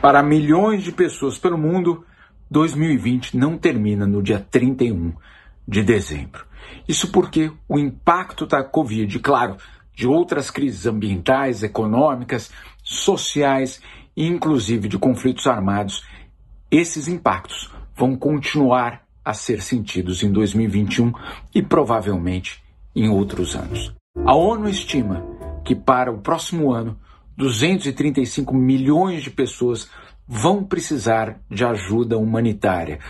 Para milhões de pessoas pelo mundo, 2020 não termina no dia 31 de dezembro. Isso porque o impacto da Covid, claro, de outras crises ambientais, econômicas, sociais e inclusive de conflitos armados, esses impactos vão continuar a ser sentidos em 2021 e provavelmente em outros anos. A ONU estima que para o próximo ano 235 milhões de pessoas vão precisar de ajuda humanitária.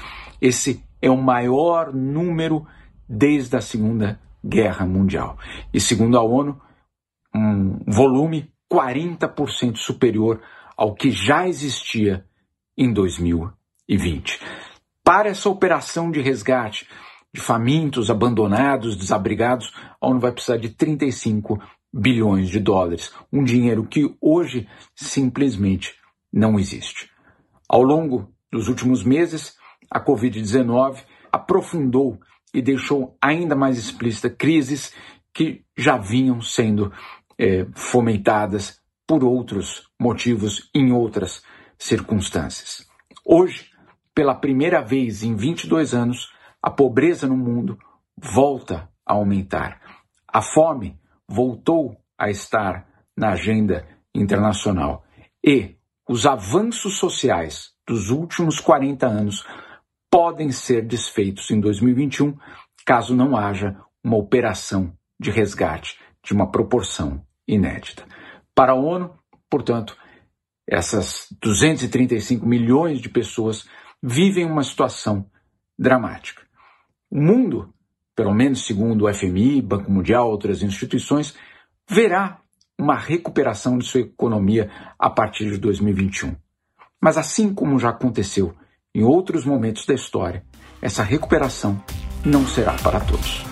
Esse é o maior número desde a Segunda Guerra Mundial. E segundo a ONU, um volume 40% superior ao que já existia em 2020. Para essa operação de resgate de famintos, abandonados, desabrigados, a ONU vai precisar de 35 bilhões de dólares, um dinheiro que hoje simplesmente não existe. Ao longo dos últimos meses, a Covid-19 aprofundou e deixou ainda mais explícita crises que já vinham sendo é, fomentadas por outros motivos em outras circunstâncias. Hoje, pela primeira vez em 22 anos, a pobreza no mundo volta a aumentar. A fome voltou a estar na agenda internacional. E os avanços sociais dos últimos 40 anos podem ser desfeitos em 2021 caso não haja uma operação de resgate de uma proporção inédita. Para a ONU, portanto, essas 235 milhões de pessoas vivem uma situação dramática. O mundo pelo menos segundo o FMI, Banco Mundial, outras instituições, verá uma recuperação de sua economia a partir de 2021. Mas assim como já aconteceu em outros momentos da história, essa recuperação não será para todos.